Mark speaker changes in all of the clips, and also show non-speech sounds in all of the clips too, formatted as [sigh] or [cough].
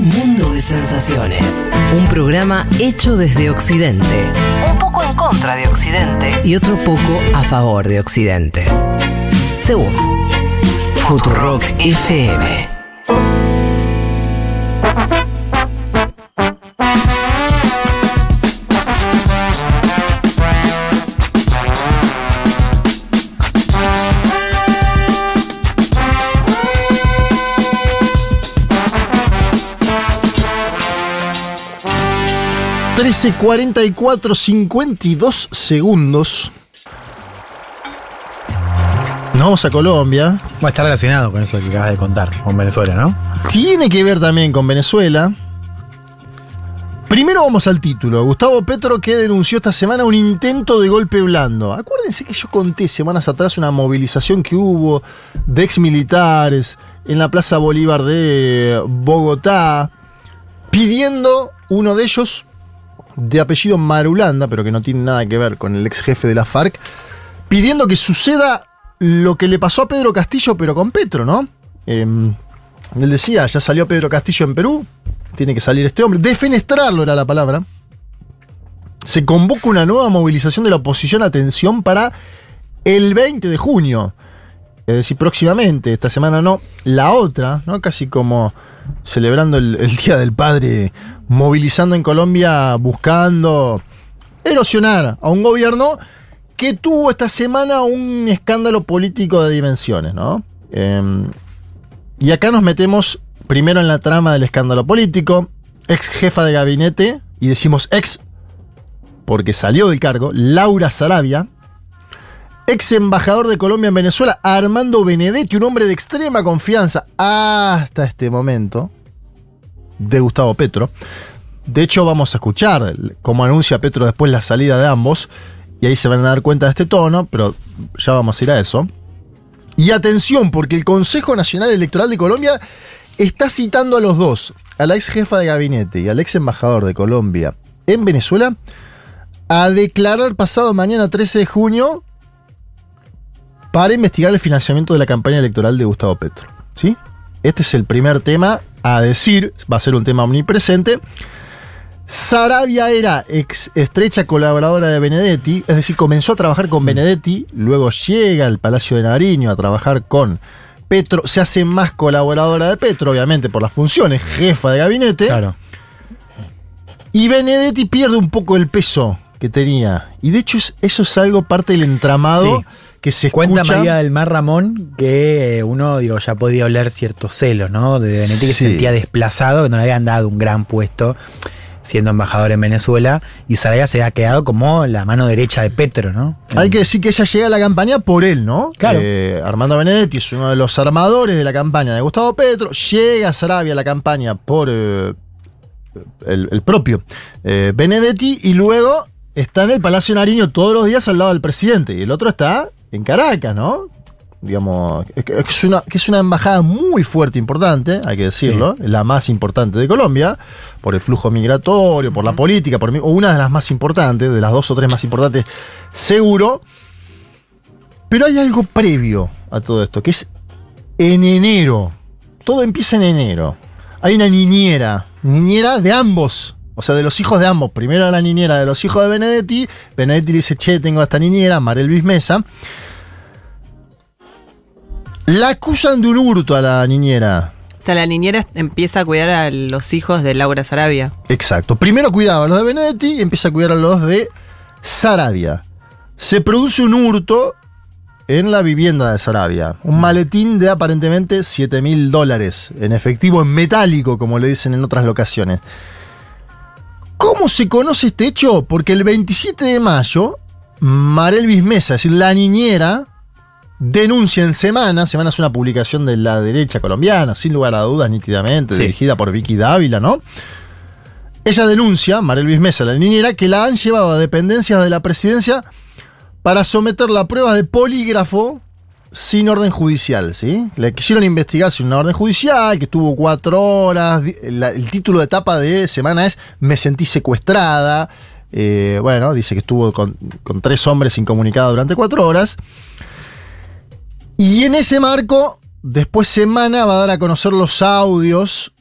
Speaker 1: Un mundo de sensaciones. Un programa hecho desde Occidente. Un poco en contra de Occidente. Y otro poco a favor de Occidente. Según Futurock FM.
Speaker 2: 13, 44, 52 segundos. Nos vamos a Colombia.
Speaker 3: Bueno, está relacionado con eso que acabas de contar, con Venezuela, ¿no?
Speaker 2: Tiene que ver también con Venezuela. Primero vamos al título. Gustavo Petro que denunció esta semana un intento de golpe blando. Acuérdense que yo conté semanas atrás una movilización que hubo de exmilitares en la Plaza Bolívar de Bogotá pidiendo uno de ellos de apellido Marulanda, pero que no tiene nada que ver con el ex jefe de la FARC, pidiendo que suceda lo que le pasó a Pedro Castillo, pero con Petro, ¿no? Em, él decía, ya salió Pedro Castillo en Perú, tiene que salir este hombre. Defenestrarlo era la palabra. Se convoca una nueva movilización de la oposición, atención, para el 20 de junio. Es decir, próximamente, esta semana no, la otra, ¿no? Casi como celebrando el, el Día del Padre, movilizando en Colombia, buscando erosionar a un gobierno que tuvo esta semana un escándalo político de dimensiones, ¿no? Em, y acá nos metemos primero en la trama del escándalo político, ex jefa de gabinete, y decimos ex porque salió del cargo, Laura Sarabia, ex embajador de Colombia en Venezuela, Armando Benedetti, un hombre de extrema confianza hasta este momento, de Gustavo Petro. De hecho, vamos a escuchar cómo anuncia Petro después la salida de ambos, y ahí se van a dar cuenta de este tono, pero ya vamos a ir a eso. Y atención, porque el Consejo Nacional Electoral de Colombia está citando a los dos, a la ex jefa de gabinete y al ex embajador de Colombia en Venezuela, a declarar pasado mañana 13 de junio para investigar el financiamiento de la campaña electoral de Gustavo Petro. ¿Sí? Este es el primer tema a decir, va a ser un tema omnipresente. Sarabia era ex estrecha colaboradora de Benedetti, es decir, comenzó a trabajar con Benedetti, luego llega al Palacio de Nariño a trabajar con Petro, se hace más colaboradora de Petro, obviamente por las funciones, jefa de gabinete.
Speaker 3: Claro.
Speaker 2: Y Benedetti pierde un poco el peso que tenía. Y de hecho es- eso es algo parte del entramado
Speaker 3: Sí.
Speaker 2: Que se
Speaker 3: Cuenta. María del Mar Ramón que eh, uno, digo, ya podía oler ciertos celos, ¿no? De Benedetti que
Speaker 2: Sí.
Speaker 3: se sentía desplazado, que no le habían dado un gran puesto siendo embajador en Venezuela, y Sarabia se había quedado como la mano derecha de Petro, ¿no?
Speaker 2: Hay que decir que ella llega a la campaña por él, ¿no?
Speaker 3: Claro.
Speaker 2: Eh, Armando Benedetti es uno de los armadores de la campaña de Gustavo Petro. Llega a Sarabia a la campaña por eh, el, el propio eh, Benedetti y luego está en el Palacio Nariño todos los días al lado del presidente. Y el otro está en Caracas, ¿no? Digamos, es que es una, que es una embajada muy fuerte, importante, hay que decirlo, la más importante de Colombia, por el flujo migratorio, por la política, por, o una de las más importantes, de las dos o tres más importantes, seguro. Pero hay algo previo a todo esto, que es en enero. Todo empieza en enero. Hay una niñera, niñera de ambos, o sea, de los hijos de ambos. Primero la niñera de los hijos de Benedetti. Benedetti le dice, che, tengo a esta niñera, Marel Luis Mesa. La acusan de un hurto a la niñera.
Speaker 4: O sea, la niñera empieza a cuidar a los hijos de Laura Sarabia.
Speaker 2: Exacto. Primero cuidaba a los de Benedetti y empieza a cuidar a los de Sarabia. Se produce un hurto en la vivienda de Sarabia. Un maletín de aparentemente 7 mil dólares en efectivo, en metálico, como le dicen en otras locaciones. ¿Cómo se conoce este hecho? Porque el 27 de mayo, Marelvis Mesa, es decir, la niñera, denuncia en Semana, Semana es una publicación de la derecha colombiana, sin lugar a dudas, nítidamente,
Speaker 3: Sí.
Speaker 2: dirigida por Vicky Dávila, ¿no? Ella denuncia, Marelvis Mesa, la niñera, que la han llevado a dependencias de la presidencia para someterla a pruebas de polígrafo sin orden judicial, ¿sí? Le quisieron investigar sin una orden judicial, que tuvo cuatro horas. el título de etapa de semana es Me sentí secuestrada. Eh, bueno, dice que estuvo con, tres hombres incomunicada durante cuatro horas. Y en ese marco, después Semana va a dar a conocer los audios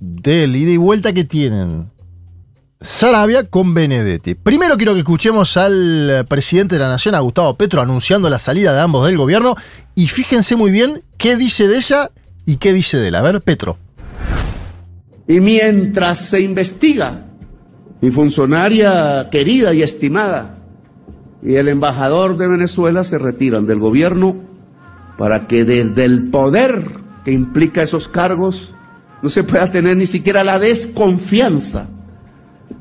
Speaker 2: del ida y vuelta que tienen Sarabia con Benedetti. Primero quiero que escuchemos al presidente de la Nación, a Gustavo Petro, anunciando la salida de ambos del gobierno. Y fíjense muy bien qué dice de ella y qué dice de él. A ver, Petro.
Speaker 5: Y mientras se investiga, mi funcionaria querida y estimada y el embajador de Venezuela se retiran del gobierno para que desde el poder que implica esos cargos no se pueda tener ni siquiera la desconfianza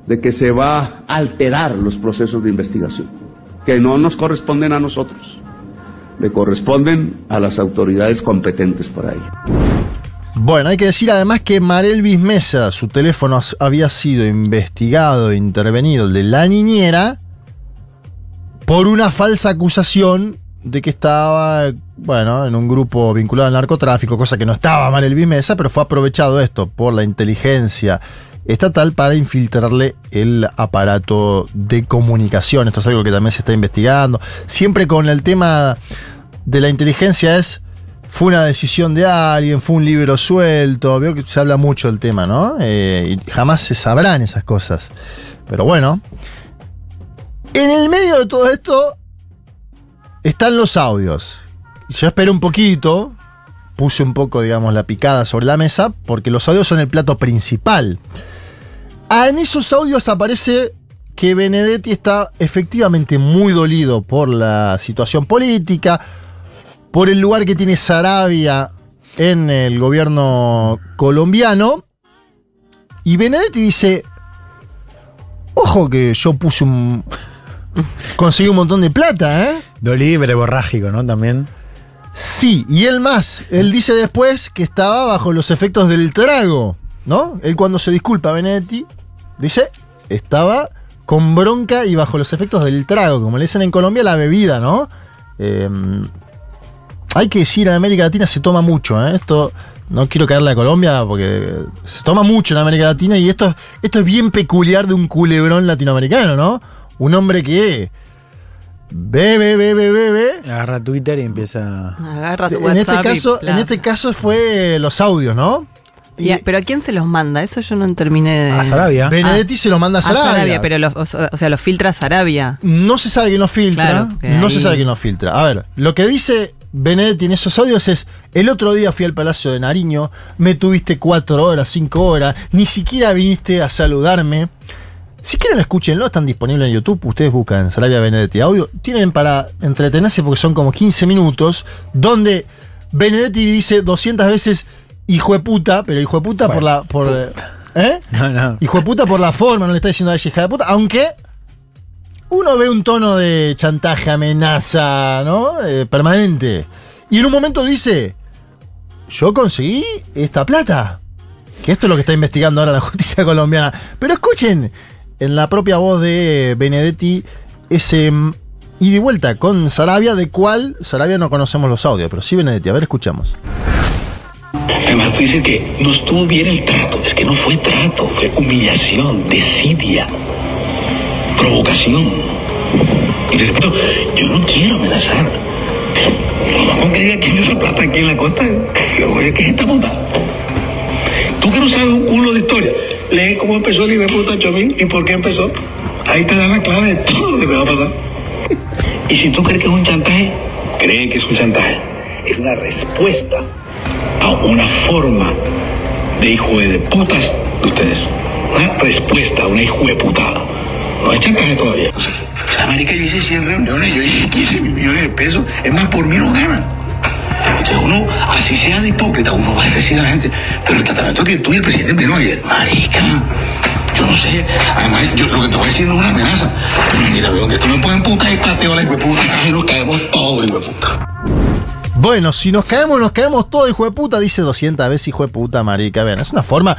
Speaker 5: de que se va a alterar los procesos de investigación, que no nos corresponden a nosotros, le corresponden a las autoridades competentes para ello.
Speaker 2: Bueno, hay que decir además que Marelvis Mesa, su teléfono había sido investigado e intervenido, de la niñera, por una falsa acusación de que estaba, bueno, en un grupo vinculado al narcotráfico, cosa que no estaba Marelvis Mesa, pero fue aprovechado esto por la inteligencia estatal para infiltrarle el aparato de comunicación. Esto es algo que también se está investigando. Siempre con el tema de la inteligencia es, fue una decisión de alguien, fue un libro suelto, veo que se habla mucho del tema, ¿no? Eh, y jamás se sabrán esas cosas. Pero bueno, en el medio de todo esto están los audios. Yo esperé un poquito, puse un poco, digamos, la picada sobre la mesa, porque los audios son el plato principal. Ah, en esos audios aparece que Benedetti está efectivamente muy dolido por la situación política, por el lugar que tiene Sarabia en el gobierno colombiano. Y Benedetti dice, ojo que yo puse un... [laughs] conseguí un montón de plata, ¿eh?
Speaker 3: Dolido y borrágico, ¿no? También.
Speaker 2: Sí, y él más, él dice después que estaba bajo los efectos del trago, ¿no? Él cuando se disculpa a Benedetti, dice, estaba con bronca y bajo los efectos del trago, como le dicen en Colombia, la bebida, ¿no? Em, hay que decir, en América Latina se toma mucho, ¿eh? Esto, no quiero caerle a Colombia porque se toma mucho en América Latina y esto, esto es bien peculiar de un culebrón latinoamericano, ¿no? Un hombre que Bebe, bebe, bebe.
Speaker 3: Agarra Twitter y empieza.
Speaker 4: Agarra su
Speaker 2: en este
Speaker 4: WhatsApp y
Speaker 2: caso, en este caso fue los audios, ¿no?
Speaker 4: Y ¿Pero a quién se los manda? Eso yo no terminé de.
Speaker 3: A Sarabia.
Speaker 2: Benedetti se lo manda a
Speaker 4: A
Speaker 2: Sarabia.
Speaker 4: Sarabia, pero los, o sea, los filtra Sarabia.
Speaker 2: No se sabe quién lo filtra.
Speaker 4: Claro,
Speaker 2: no
Speaker 4: ahí-
Speaker 2: se sabe quién lo filtra. A ver, lo que dice Benedetti en esos audios es: el otro día fui al Palacio de Nariño, me tuviste cuatro horas, cinco horas, ni siquiera viniste a saludarme. Si quieren, escúchenlo, están disponibles en YouTube. Ustedes buscan Sarabia Benedetti audio. Tienen para entretenerse porque son como 15 minutos, donde Benedetti dice 200 veces hijo de puta, pero hijo de puta por la. Por, ¿Eh? [laughs]
Speaker 3: No, no.
Speaker 2: Hijo de puta por la forma, no le está diciendo a ella hija de puta, aunque uno ve un tono de chantaje, amenaza, ¿no? Eh, permanente. Y en un momento dice, yo conseguí esta plata. Que esto es lo que está investigando ahora la [laughs] justicia colombiana. Pero escuchen, en la propia voz de Benedetti, ese mm, y vuelta con Sarabia, de cual Sarabia no conocemos los audios, pero sí Benedetti. A ver, escuchamos.
Speaker 6: Además, tú dices que no estuvo bien el trato. Es que no fue trato, fue humillación, desidia, provocación. Y repito, yo no quiero amenazar. No que diga quién esa plata aquí en la costa. Que, oye, ¿qué es esta puta? Tú que no sabes un culo de historia, lee cómo empezó el puta Chomín y por qué empezó. Ahí te da la clave de todo lo que te va a pasar. Y si tú crees que es un chantaje, cree que es un chantaje. Es una respuesta a una forma de hijo de putas de ustedes. Una respuesta a una hijo de putada. No hay chantaje todavía. En América yo hice 100 reuniones, yo hice 15 millones de pesos. Es más, por mí no ganan. Entonces uno, así sea de hipócrita, uno va a decir a la gente, pero el tratamiento que tú y el presidente dio ayer, marica, yo no sé, además yo lo que te voy a decir no es una amenaza, mira, donde tú me pueden puta y pateo la hijo de puta, y nos caemos todos, hijo de puta.
Speaker 2: Bueno, si nos caemos, nos caemos todos, hijo de puta, dice 200 veces hijo de puta, marica. Vean, es una forma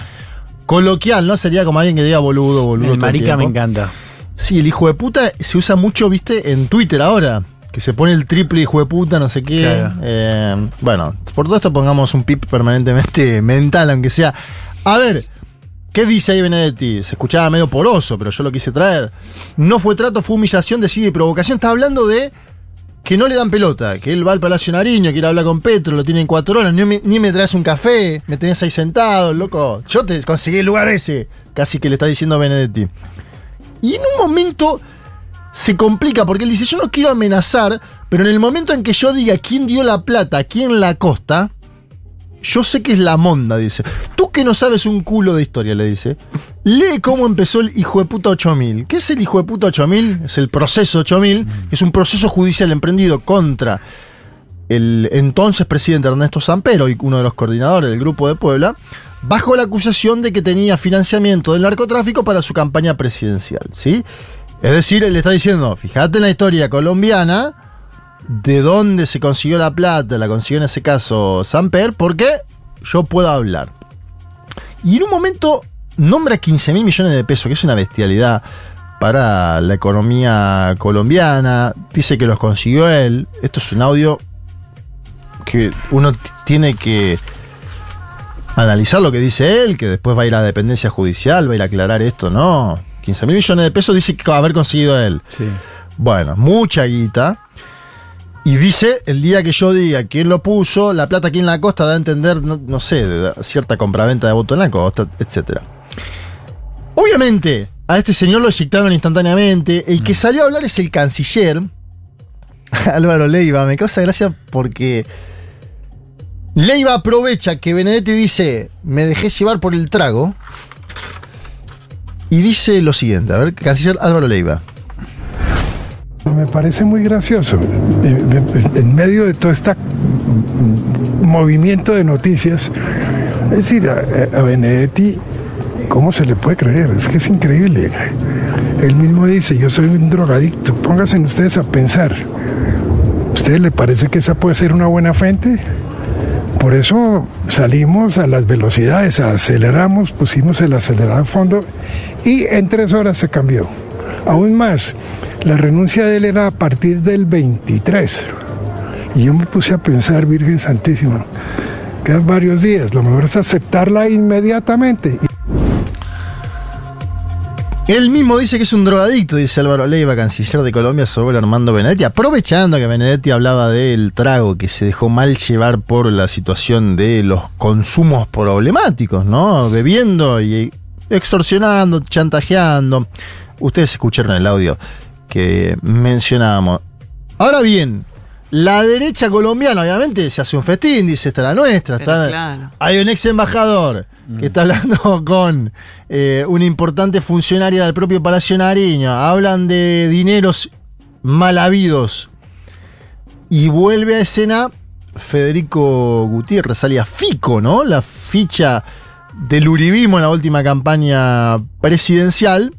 Speaker 2: coloquial, ¿no? Sería como alguien que diga boludo, boludo. todo
Speaker 3: El marica me encanta.
Speaker 2: Sí, el hijo de puta se usa mucho, viste, en Twitter ahora. Que se pone el triple hijo de puta, no sé qué.
Speaker 3: Claro.
Speaker 2: Eh, bueno, por todo esto pongamos un pip permanentemente [laughs] mental, aunque sea. A ver, ¿qué dice ahí Benedetti? Se escuchaba medio poroso, pero yo lo quise traer. No fue trato, fue humillación, decide y provocación. Está hablando de que no le dan pelota, que él va al Palacio Nariño, quiere hablar con Petro, lo tienen cuatro horas, ni me, traes un café, me tenés ahí sentado, loco. Yo te conseguí el lugar ese, casi que le está diciendo a Benedetti. Y en un momento se complica porque él dice, yo no quiero amenazar, pero en el momento en que yo diga quién dio la plata, quién la costa, yo sé que es la monda, dice. Tú que no sabes un culo de historia, le dice. Lee cómo empezó el hijo de puta 8000. ¿Qué es el hijo de puta 8000? Es el proceso 8000, que es un proceso judicial emprendido contra el entonces presidente Ernesto Sampero y uno de los coordinadores del Grupo de Puebla, bajo la acusación de que tenía financiamiento del narcotráfico para su campaña presidencial, ¿sí? Es decir, él le está diciendo, fíjate en la historia colombiana, de dónde se consiguió la plata, la consiguió en ese caso Samper, porque yo puedo hablar. Y en un momento nombra 15 mil millones de pesos, que es una bestialidad para la economía colombiana. Dice que los consiguió él. Esto es un audio que uno tiene que analizar lo que dice él, que después va a ir a la dependencia judicial, va a ir a aclarar esto, no. 15 mil millones de pesos dice que va a haber conseguido él.
Speaker 3: Sí.
Speaker 2: Bueno, mucha guita. Y dice, el día que yo diga quién lo puso, la plata aquí en la costa da a entender, no, no sé, de cierta compraventa de voto en la costa, etc. Obviamente, a este señor lo eyectaron instantáneamente. El que salió a hablar es el canciller, [laughs] Álvaro Leiva. Me causa gracia porque Leiva aprovecha que Benedetti dice, me dejé llevar por el trago. Y dice lo siguiente, a ver, canciller Álvaro Leiva.
Speaker 7: Me parece muy gracioso. Eh, eh, En medio de todo este movimiento de noticias, es decir, a, a Benedetti, ¿cómo se le puede creer? Es que es increíble. Él mismo dice, yo soy un drogadicto. Pónganse ustedes a pensar. ¿A ustedes le parece que esa puede ser una buena fuente? Por eso salimos a las velocidades, aceleramos, pusimos el acelerador a fondo y en tres horas se cambió. Aún más, la renuncia de él era a partir del 23. Y yo me puse a pensar, Virgen Santísima, quedan varios días, lo mejor es aceptarla inmediatamente.
Speaker 2: Él mismo dice que es un drogadicto, dice Álvaro Leiva, canciller de Colombia, sobre Armando Benedetti, aprovechando que Benedetti hablaba del trago, que se dejó mal llevar por la situación de los consumos problemáticos, ¿no? Bebiendo y extorsionando, chantajeando. Ustedes escucharon el audio que mencionábamos. Ahora bien, la derecha colombiana, obviamente, se hace un festín, dice, esta es la nuestra. Está,
Speaker 4: claro.
Speaker 2: Hay un ex embajador que está hablando [laughs] con eh, una importante funcionaria del propio Palacio Nariño. Hablan de dineros mal habidos. Y vuelve a escena Federico Gutiérrez, salía Fico, ¿no? La ficha del uribismo en la última campaña presidencial,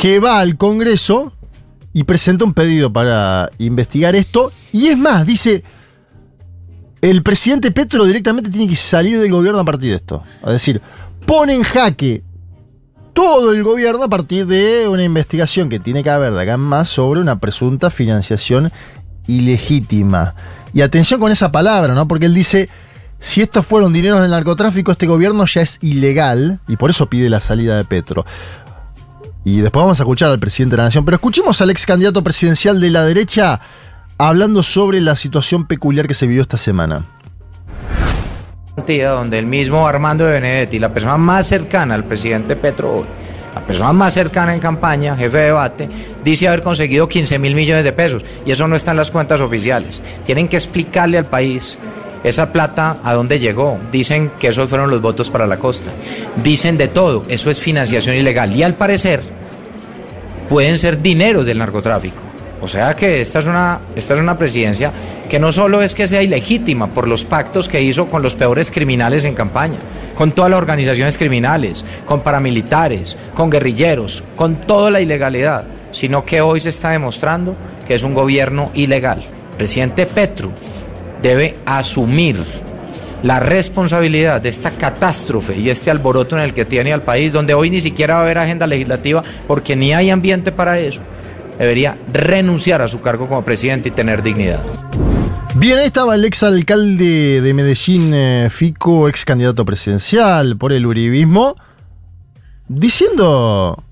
Speaker 2: que va al Congreso y presenta un pedido para investigar esto. Y es más, dice, el presidente Petro directamente tiene que salir del gobierno a partir de esto. Es decir, pone en jaque todo el gobierno a partir de una investigación que tiene que haber de acá en más sobre una presunta financiación ilegítima. Y atención con esa palabra, ¿no? Porque él dice, si estos fueron dineros del narcotráfico, este gobierno ya es ilegal y por eso pide la salida de Petro. Y después vamos a escuchar al presidente de la Nación, pero escuchemos al ex candidato presidencial de la derecha hablando sobre la situación peculiar que se vivió esta semana.
Speaker 8: donde el mismo Armando de Benedetti, la persona más cercana al presidente Petro la persona más cercana en campaña, jefe de debate, dice haber conseguido 15 mil millones de pesos y eso no está en las cuentas oficiales. Tienen que explicarle al país esa plata a dónde llegó. Dicen que esos fueron los votos para la costa. Dicen de todo, eso es financiación ilegal y al parecer pueden ser dineros del narcotráfico. O sea que esta es una esta es una presidencia que no solo es que sea ilegítima por los pactos que hizo con los peores criminales en campaña, con todas las organizaciones criminales, con paramilitares, con guerrilleros, con toda la ilegalidad, sino que hoy se está demostrando que es un gobierno ilegal. Presidente Petro debe asumir la responsabilidad de esta catástrofe y este alboroto en el que tiene al país, donde hoy ni siquiera va a haber agenda legislativa porque ni hay ambiente para eso. Debería renunciar a su cargo como presidente y tener dignidad.
Speaker 2: Bien, ahí estaba el ex alcalde de Medellín, eh, Fico, ex candidato presidencial por el uribismo, diciendo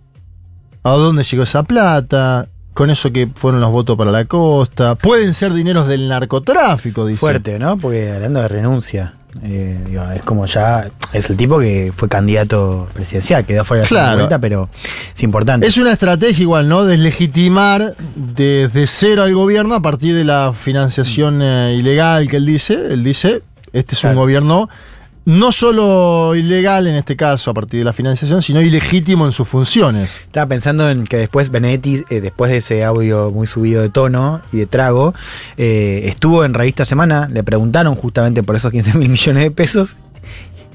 Speaker 2: a dónde llegó esa plata, con eso que fueron los votos para la costa. Pueden ser dineros del narcotráfico, dice.
Speaker 3: Fuerte, ¿no? Porque hablando de renuncia, eh, digo, es como ya. Es el tipo que fue candidato presidencial, quedó fuera de la
Speaker 2: Claro.
Speaker 3: vuelta, pero es importante.
Speaker 2: Es una estrategia igual, ¿no? Deslegitimar desde cero al gobierno a partir de la financiación eh, ilegal que él dice. Él dice, este es un gobierno no solo ilegal en este caso a partir de la financiación, sino ilegítimo en sus funciones.
Speaker 3: Estaba pensando en que después Benedetti, eh, después de ese audio muy subido de tono y de trago, eh, estuvo en Revista Semana, le preguntaron justamente por esos 15 mil millones de pesos,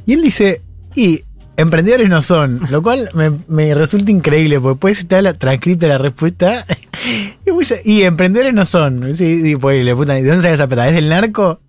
Speaker 3: y él dice, y emprendedores no son, lo cual me, me resulta increíble, porque después está la transcrita la respuesta, [laughs] y, y emprendedores no son. Y pues, le ¿de dónde sale esa plata? ¿Es del narco?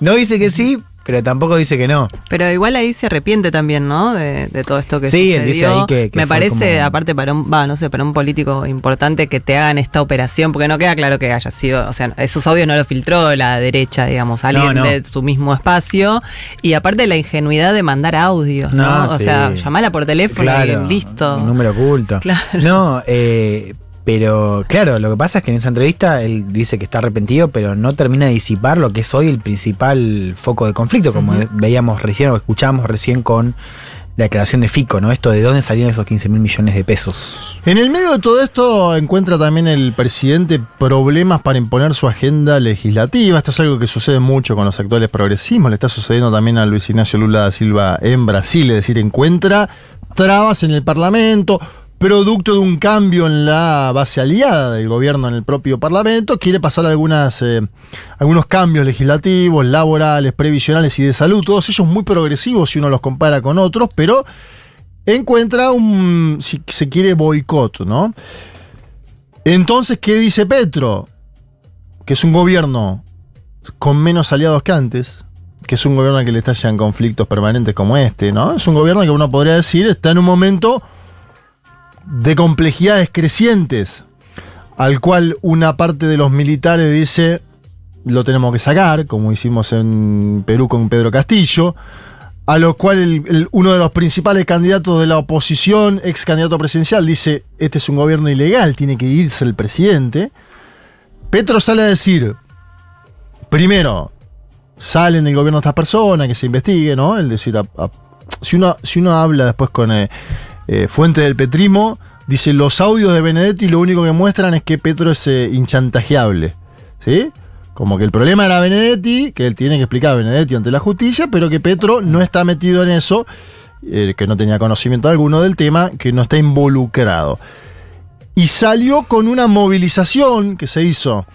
Speaker 3: No dice que sí, pero tampoco dice que no.
Speaker 4: Pero igual ahí se arrepiente también, ¿no? De, de todo esto que
Speaker 3: Sí,
Speaker 4: sucedió.
Speaker 3: dice ahí que- que
Speaker 4: Me parece,
Speaker 3: como-
Speaker 4: aparte para un, va, no sé, para un político importante que te hagan esta operación, porque no queda claro que haya sido, o sea, esos audios no lo filtró la derecha, digamos, alguien
Speaker 3: No, no.
Speaker 4: de su mismo espacio. Y aparte la ingenuidad de mandar audios, ¿no?
Speaker 3: No,
Speaker 4: o
Speaker 3: sí.
Speaker 4: sea, llamala por teléfono
Speaker 3: Claro,
Speaker 4: y listo.
Speaker 3: Un número oculto. [laughs]
Speaker 4: Claro.
Speaker 3: No, eh, pero claro, lo que pasa es que en esa entrevista él dice que está arrepentido, pero no termina de disipar lo que es hoy el principal foco de conflicto, como veíamos recién o escuchamos recién con la declaración de Fico, ¿no? Esto de dónde salieron esos 15 mil millones de pesos.
Speaker 2: En el medio de todo esto encuentra también el presidente problemas para imponer su agenda legislativa. Esto es algo que sucede mucho con los actuales progresismos. Le está sucediendo también a Luis Ignacio Lula da Silva en Brasil. Es decir, encuentra trabas en el Parlamento, producto de un cambio en la base aliada del gobierno en el propio Parlamento. Quiere pasar algunas, eh, algunos cambios legislativos, laborales, previsionales y de salud. Todos ellos muy progresivos si uno los compara con otros, pero encuentra un, si se quiere, boicot, ¿no? Entonces, ¿qué dice Petro? Que es un gobierno con menos aliados que antes, que es un gobierno al que le estallan conflictos permanentes como este, ¿no? Es un gobierno que uno podría decir está en un momento de complejidades crecientes, al cual una parte de los militares dice lo tenemos que sacar, como hicimos en Perú con Pedro Castillo, a lo cual el- el- uno de los principales candidatos de la oposición, ex candidato presidencial, dice, este es un gobierno ilegal, tiene que irse el presidente. Petro sale a decir, primero, salen del gobierno estas personas, que se investigue, ¿no? Es decir, si, uno, si uno habla después con eh, eh, Fuente del Petrismo, dice, los audios de Benedetti lo único que muestran es que Petro es eh, inchantajeable, ¿sí? Como que el problema era Benedetti, que él tiene que explicar a Benedetti ante la justicia, pero que Petro no está metido en eso, eh, que no tenía conocimiento alguno del tema, que no está involucrado. Y salió con una movilización que se hizo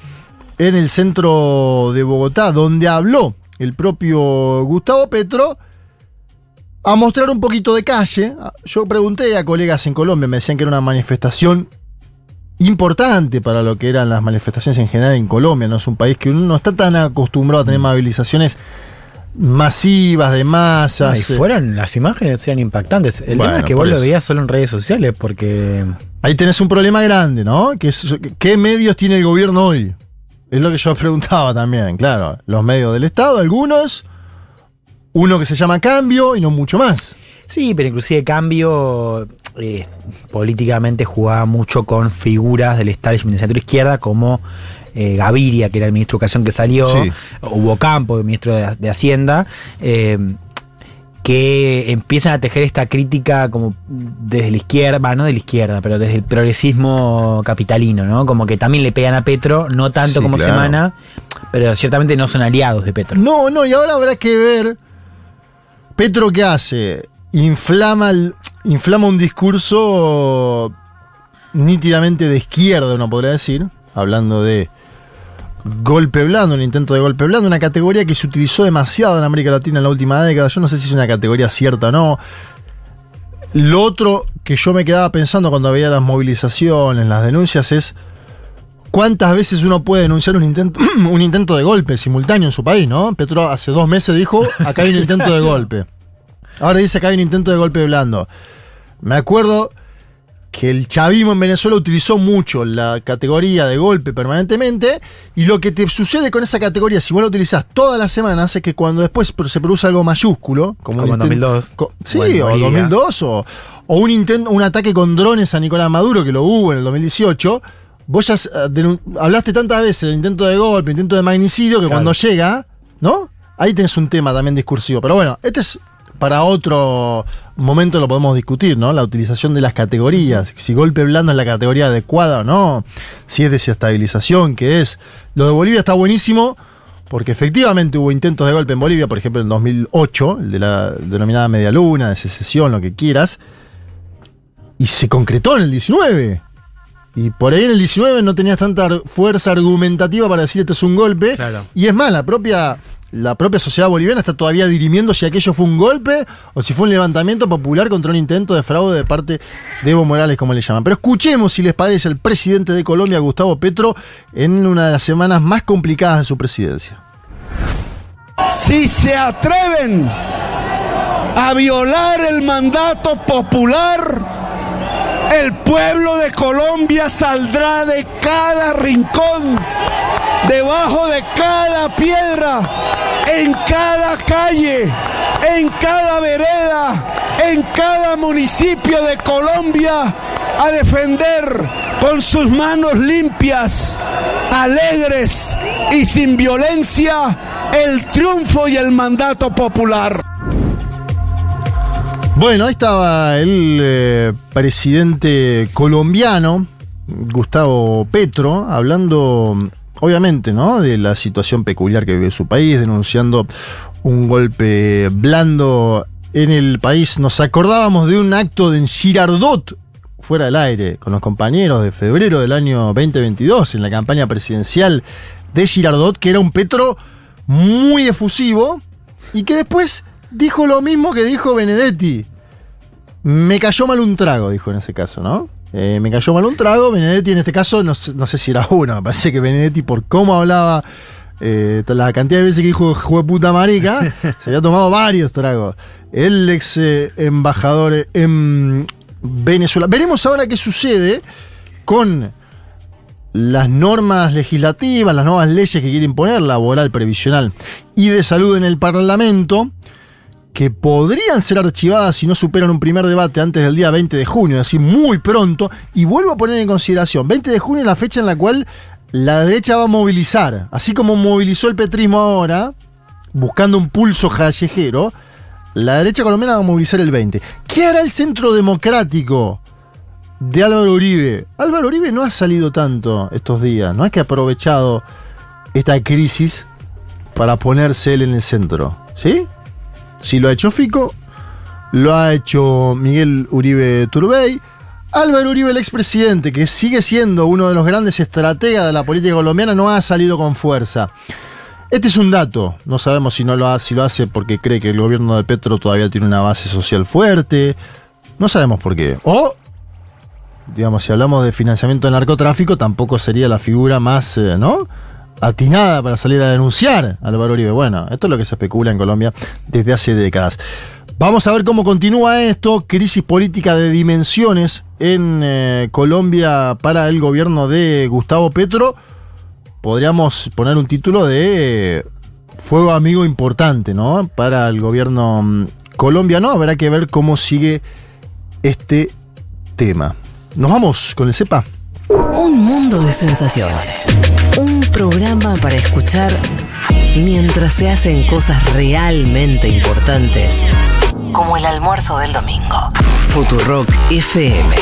Speaker 2: en el centro de Bogotá, donde habló el propio Gustavo Petro, a mostrar un poquito de calle. Yo pregunté a colegas en Colombia, me decían que era una manifestación importante para lo que eran las manifestaciones en general en Colombia. No es un país que uno no está tan acostumbrado a tener movilizaciones masivas, de masas.
Speaker 3: y
Speaker 2: eh.
Speaker 3: fueron, las imágenes eran impactantes. El
Speaker 2: Bueno,
Speaker 3: tema es que vos lo
Speaker 2: eso.
Speaker 3: veías solo en redes sociales porque...
Speaker 2: Ahí tenés un problema grande, ¿no? Que es- ¿Qué medios tiene el gobierno hoy? Es lo que yo [laughs] preguntaba también, claro. Los medios del Estado, algunos, uno que se llama Cambio y no mucho más.
Speaker 3: Sí, pero inclusive Cambio eh, políticamente jugaba mucho con figuras del establishment de centro izquierda como eh, Gaviria, que era el ministro de Educación que salió,
Speaker 2: Sí.
Speaker 3: Hugo Campo, el ministro de, de Hacienda, eh, que empiezan a tejer esta crítica como desde la izquierda, no de la izquierda, pero desde el progresismo capitalino, ¿no? Como que también le pegan a Petro, no tanto
Speaker 2: Sí,
Speaker 3: como
Speaker 2: claro.
Speaker 3: Semana, pero ciertamente no son aliados de Petro.
Speaker 2: No, no, y ahora habrá que ver. Petro, ¿qué hace? Inflama, inflama un discurso nítidamente de izquierda, uno podría decir, hablando de golpe blando, un intento de golpe blando, una categoría que se utilizó demasiado en América Latina en la última década. Yo no sé si es una categoría cierta o no. Lo otro que yo me quedaba pensando cuando veía las movilizaciones, las denuncias, es cuántas veces uno puede denunciar un intento, [clears throat] un intento de golpe simultáneo en su país, ¿no? Petro hace dos meses dijo, acá hay un intento de golpe. Ahora dice que hay un intento de golpe blando. Me acuerdo que el chavismo en Venezuela utilizó mucho la categoría de golpe permanentemente y lo que te sucede con esa categoría, si vos la utilizás todas las semanas, es que cuando después se produce algo mayúsculo, como,
Speaker 3: Como en
Speaker 2: inten-
Speaker 3: 2002,
Speaker 2: co- sí,
Speaker 3: o en
Speaker 2: o
Speaker 3: Bolivia.
Speaker 2: 2002, o, o un, intento, un ataque con drones a Nicolás Maduro, que lo hubo en el 2018, vos ya eh, hablaste tantas veces del intento de golpe, intento de magnicidio, que
Speaker 3: Claro.
Speaker 2: cuando llega, ¿no? Ahí tenés un tema también discursivo. Pero bueno, este es para otro momento lo podemos discutir, ¿no? La utilización de las categorías. Si golpe blando es la categoría adecuada o no. Si es desestabilización, que es. Lo de Bolivia está buenísimo. Porque efectivamente hubo intentos de golpe en Bolivia, por ejemplo en 2008, el de la denominada media luna, de secesión, lo que quieras, y se concretó en el 19. Y por ahí en el 19 no tenías tanta fuerza argumentativa para decir esto es un golpe.
Speaker 3: Claro.
Speaker 2: Y es más, la propia, la propia sociedad boliviana está todavía dirimiendo si aquello fue un golpe o si fue un levantamiento popular contra un intento de fraude de parte de Evo Morales, como le llaman. Pero escuchemos si les parece el presidente de Colombia, Gustavo Petro, en una de las semanas más complicadas de su presidencia.
Speaker 5: Si se atreven a violar el mandato popular, el pueblo de Colombia saldrá de cada rincón, debajo de cada piedra, en cada calle, en cada vereda, en cada municipio de Colombia a defender con sus manos limpias, alegres y sin violencia el triunfo y el mandato popular.
Speaker 2: Bueno, ahí estaba el eh, presidente colombiano, Gustavo Petro, hablando, obviamente, ¿no? De la situación peculiar que vive su país, denunciando un golpe blando en el país. Nos acordábamos de un acto de Girardot fuera del aire con los compañeros de febrero del año 2022 en la campaña presidencial de Girardot, que era un Petro muy efusivo y que después dijo lo mismo que dijo Benedetti. Me cayó mal un trago, dijo en ese caso, ¿no? Eh, me cayó mal un trago. Benedetti en este caso, no, sé- no sé si era uno, me parece que Benedetti, por cómo hablaba, eh, la cantidad de veces que dijo "Jue puta marica, [laughs] se había tomado varios tragos. El ex eh, embajador en Venezuela. Veremos ahora qué sucede con las normas legislativas, las nuevas leyes que quiere imponer, laboral, previsional y de salud en el Parlamento, que podrían ser archivadas si no superan un primer debate antes del día 20 de junio, es decir, muy pronto. Y vuelvo a poner en consideración, 20 de junio es la fecha en la cual la derecha va a movilizar, así como movilizó el petrismo ahora, buscando un pulso callejero, la derecha colombiana va a movilizar el 20. ¿Qué hará el Centro Democrático? de Álvaro Uribe. Álvaro Uribe no ha salido tanto estos días, no es que ha aprovechado esta crisis para ponerse él en el centro, ¿sí? Si lo ha hecho Fico, lo ha hecho Miguel Uribe Turbey, Álvaro Uribe, el expresidente, que sigue siendo uno de los grandes estrategas de la política colombiana, no ha salido con fuerza. Este es un dato, no sabemos si, no lo, hace, porque cree que el gobierno de Petro todavía tiene una base social fuerte, no sabemos por qué. O digamos, si hablamos de financiamiento del narcotráfico, tampoco sería la figura más, eh, ¿no? Atinada para salir a denunciar a Álvaro Uribe. Bueno, esto es lo que se especula en Colombia desde hace décadas. Vamos a ver cómo continúa esto, crisis política de dimensiones en eh, Colombia para el gobierno de Gustavo Petro. Podríamos poner un título de eh, fuego amigo importante, ¿no? Para el gobierno mm, colombiano. Habrá que ver cómo sigue este tema. Nos vamos con el CEPA.
Speaker 1: Un mundo de sensaciones. Programa para escuchar mientras se hacen cosas realmente importantes, como el almuerzo del domingo. Futurock FM